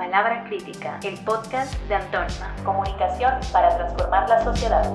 Palabra Crítica, el podcast de Antónima. Comunicación para transformar la sociedad.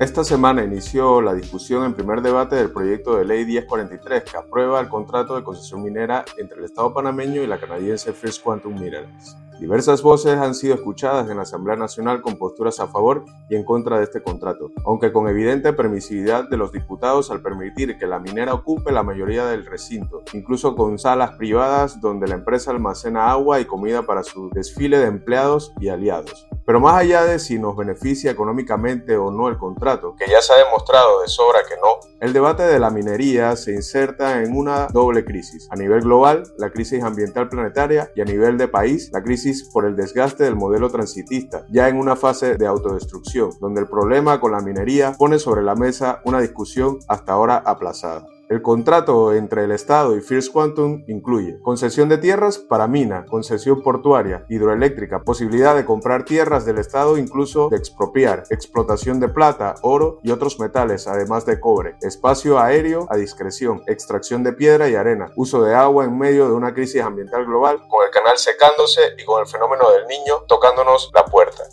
Esta semana inició la discusión en primer debate del proyecto de ley 1043 que aprueba el contrato de concesión minera entre el Estado panameño y la canadiense First Quantum Minerals. Diversas voces han sido escuchadas en la Asamblea Nacional con posturas a favor y en contra de este contrato, aunque con evidente permisividad de los diputados al permitir que la minera ocupe la mayoría del recinto, incluso con salas privadas donde la empresa almacena agua y comida para su desfile de empleados y aliados. Pero más allá de si nos beneficia económicamente o no el contrato, que ya se ha demostrado de sobra que no, el debate de la minería se inserta en una doble crisis. A nivel global, la crisis ambiental planetaria y a nivel de país, la crisis por el desgaste del modelo transitista, ya en una fase de autodestrucción, donde el problema con la minería pone sobre la mesa una discusión hasta ahora aplazada. El contrato entre el Estado y First Quantum incluye concesión de tierras para mina, concesión portuaria, hidroeléctrica, posibilidad de comprar tierras del Estado, incluso de expropiar, explotación de plata, oro y otros metales, además de cobre, espacio aéreo a discreción, extracción de piedra y arena, uso de agua en medio de una crisis ambiental global, con el canal secándose y con el fenómeno del niño tocándonos la puerta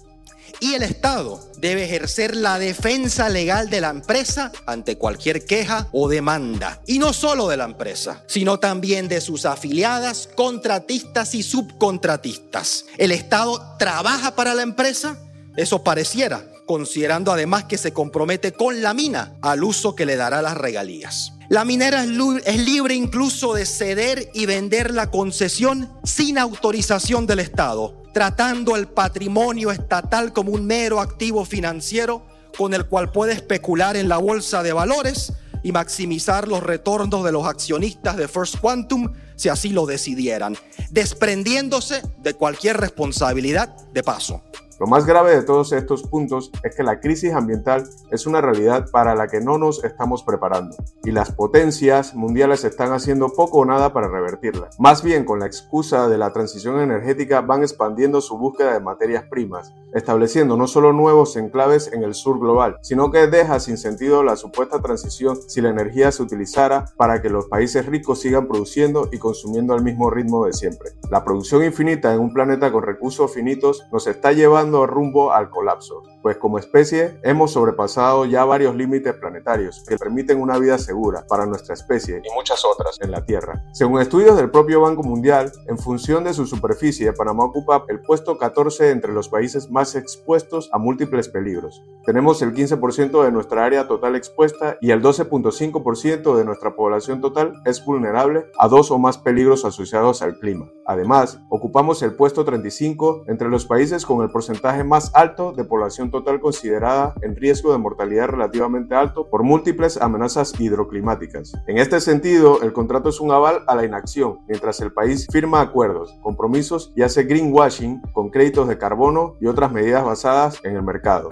y el Estado debe ejercer la defensa legal de la empresa ante cualquier queja o demanda. Y no solo de la empresa, sino también de sus afiliadas, contratistas y subcontratistas. El Estado trabaja para la empresa, eso pareciera, considerando además que se compromete con la mina al uso que le dará las regalías. La minera es libre incluso de ceder y vender la concesión sin autorización del Estado, tratando el patrimonio estatal como un mero activo financiero con el cual puede especular en la bolsa de valores y maximizar los retornos de los accionistas de First Quantum si así lo decidieran, desprendiéndose de cualquier responsabilidad de paso. Lo más grave de todos estos puntos es que la crisis ambiental es una realidad para la que no nos estamos preparando y las potencias mundiales están haciendo poco o nada para revertirla. Más bien con la excusa de la transición energética van expandiendo su búsqueda de materias primas, estableciendo no solo nuevos enclaves en el sur global, sino que deja sin sentido la supuesta transición si la energía se utilizara para que los países ricos sigan produciendo y consumiendo al mismo ritmo de siempre. La producción infinita en un planeta con recursos finitos nos está llevando rumbo al colapso, pues como especie hemos sobrepasado ya varios límites planetarios que permiten una vida segura para nuestra especie y muchas otras en la Tierra. Según estudios del propio Banco Mundial, en función de su superficie, Panamá ocupa el puesto 14 entre los países más expuestos a múltiples peligros. Tenemos el 15% de nuestra área total expuesta y el 12.5% de nuestra población total es vulnerable a dos o más peligros asociados al clima. Además, ocupamos el puesto 35 entre los países con el porcentaje más alto de población total considerada en riesgo de mortalidad relativamente alto por múltiples amenazas hidroclimáticas. En este sentido, el contrato es un aval a la inacción, mientras el país firma acuerdos, compromisos y hace greenwashing con créditos de carbono y otras medidas basadas en el mercado.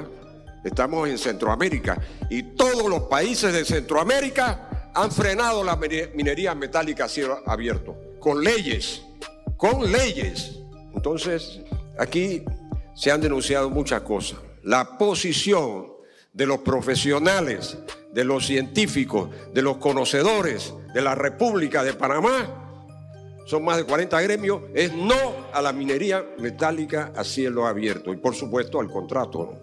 Estamos en Centroamérica y todos los países de Centroamérica han frenado la minería metálica a cielo abierto, con leyes, con leyes. Entonces, aquí se han denunciado muchas cosas. La posición de los profesionales, de los científicos, de los conocedores de la República de Panamá, son más de 40 gremios, es no a la minería metálica a cielo abierto y por supuesto al contrato.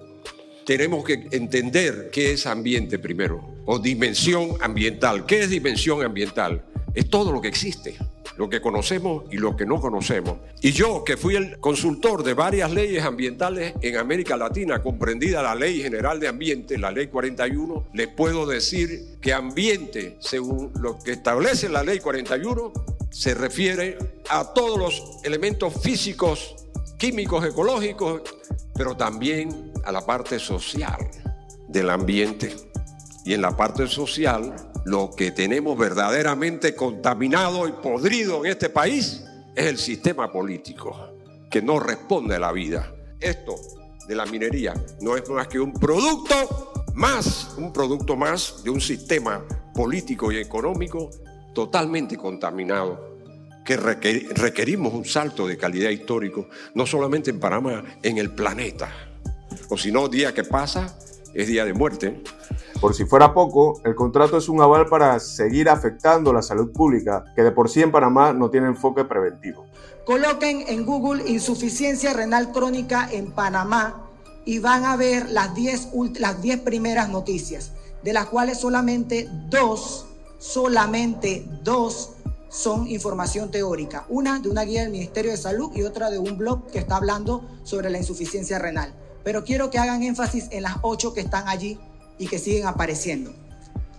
Tenemos que entender qué es ambiente primero, o dimensión ambiental. ¿Qué es dimensión ambiental? Es todo lo que existe lo que conocemos y lo que no conocemos. Y yo, que fui el consultor de varias leyes ambientales en América Latina, comprendida la Ley General de Ambiente, la Ley 41, les puedo decir que ambiente, según lo que establece la Ley 41, se refiere a todos los elementos físicos, químicos, ecológicos, pero también a la parte social del ambiente. Y en la parte social lo que tenemos verdaderamente contaminado y podrido en este país es el sistema político, que no responde a la vida. Esto de la minería no es más que un producto más, un producto más de un sistema político y económico totalmente contaminado, que requerimos un salto de calidad histórico, no solamente en Panamá, en el planeta. O si no, día que pasa, es día de muerte. Por si fuera poco, el contrato es un aval para seguir afectando la salud pública, que de por sí en Panamá no tiene enfoque preventivo. Coloquen en Google insuficiencia renal crónica en Panamá y van a ver las 10 las 10 primeras noticias, de las cuales solamente dos, solamente dos son información teórica. Una de una guía del Ministerio de Salud y otra de un blog que está hablando sobre la insuficiencia renal. Pero quiero que hagan énfasis en las ocho que están allí y que siguen apareciendo.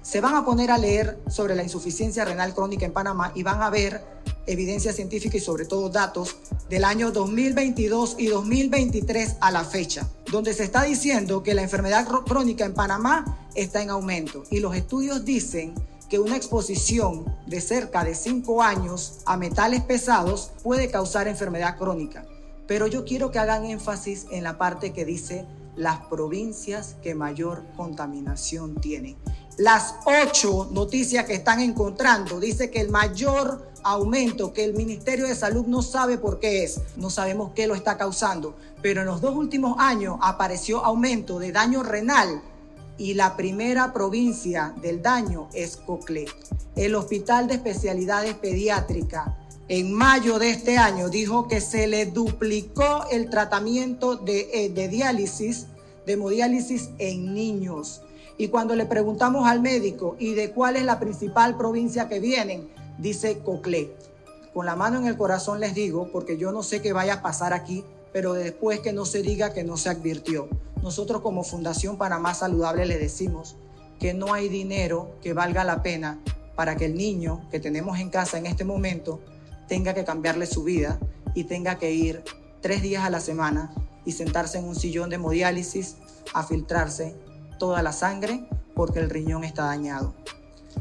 Se van a poner a leer sobre la insuficiencia renal crónica en Panamá y van a ver evidencia científica y sobre todo datos del año 2022 y 2023 a la fecha, donde se está diciendo que la enfermedad crónica en Panamá está en aumento y los estudios dicen que una exposición de cerca de 5 años a metales pesados puede causar enfermedad crónica. Pero yo quiero que hagan énfasis en la parte que dice las provincias que mayor contaminación tienen. Las ocho noticias que están encontrando dice que el mayor aumento que el Ministerio de Salud no sabe por qué es, no sabemos qué lo está causando, pero en los dos últimos años apareció aumento de daño renal y la primera provincia del daño es Coclé. El Hospital de Especialidades Pediátricas en mayo de este año dijo que se le duplicó el tratamiento de, eh, de diálisis, de hemodiálisis en niños. Y cuando le preguntamos al médico y de cuál es la principal provincia que vienen, dice Coclé. Con la mano en el corazón les digo, porque yo no sé qué vaya a pasar aquí, pero después que no se diga que no se advirtió. Nosotros como Fundación Panamá Saludable le decimos que no hay dinero que valga la pena para que el niño que tenemos en casa en este momento tenga que cambiarle su vida y tenga que ir tres días a la semana y sentarse en un sillón de hemodiálisis a filtrarse toda la sangre porque el riñón está dañado.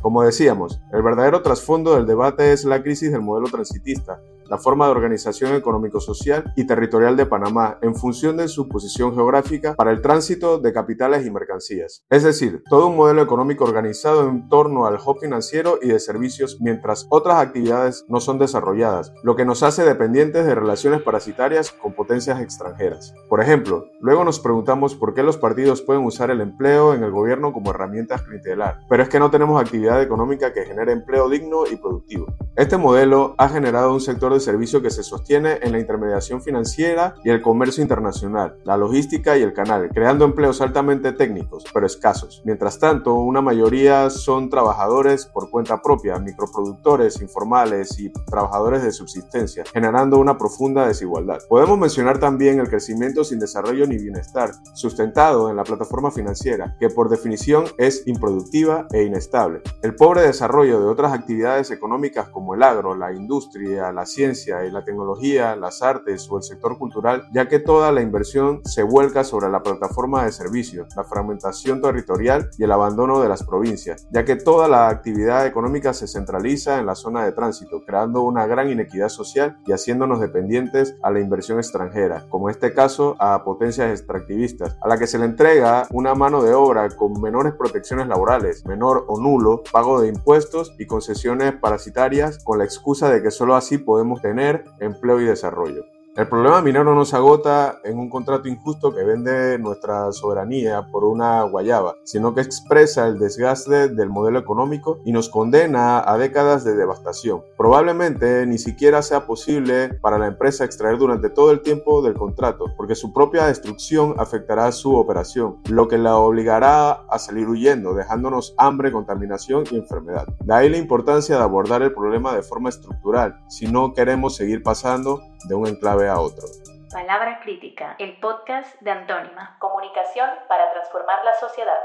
Como decíamos, el verdadero trasfondo del debate es la crisis del modelo transitista, la forma de organización económico-social y territorial de Panamá en función de su posición geográfica para el tránsito de capitales y mercancías. Es decir, todo un modelo económico organizado en torno al hub financiero y de servicios mientras otras actividades no son desarrolladas, lo que nos hace dependientes de relaciones parasitarias con potencias extranjeras. Por ejemplo, luego nos preguntamos por qué los partidos pueden usar el empleo en el gobierno como herramienta clientelar, pero es que no tenemos actividad económica que genere empleo digno y productivo. Este modelo ha generado un sector de servicio que se sostiene en la intermediación financiera y el comercio internacional, la logística y el canal, creando empleos altamente técnicos, pero escasos. Mientras tanto, una mayoría son trabajadores por cuenta propia, microproductores informales y trabajadores de subsistencia, generando una profunda desigualdad. Podemos mencionar también el crecimiento sin desarrollo ni bienestar, sustentado en la plataforma financiera, que por definición es improductiva e inestable. El pobre desarrollo de otras actividades económicas como el agro, la industria, la ciencia, y la tecnología, las artes o el sector cultural, ya que toda la inversión se vuelca sobre la plataforma de servicios, la fragmentación territorial y el abandono de las provincias, ya que toda la actividad económica se centraliza en la zona de tránsito, creando una gran inequidad social y haciéndonos dependientes a la inversión extranjera, como en este caso a potencias extractivistas, a la que se le entrega una mano de obra con menores protecciones laborales, menor o nulo pago de impuestos y concesiones parasitarias con la excusa de que solo así podemos tener empleo y desarrollo. El problema minero no se agota en un contrato injusto que vende nuestra soberanía por una guayaba, sino que expresa el desgaste del modelo económico y nos condena a décadas de devastación. Probablemente ni siquiera sea posible para la empresa extraer durante todo el tiempo del contrato, porque su propia destrucción afectará su operación, lo que la obligará a salir huyendo, dejándonos hambre, contaminación y enfermedad. De ahí la importancia de abordar el problema de forma estructural, si no queremos seguir pasando de un enclave a otro. Palabra Crítica, el podcast de Antónima. Comunicación para transformar la sociedad.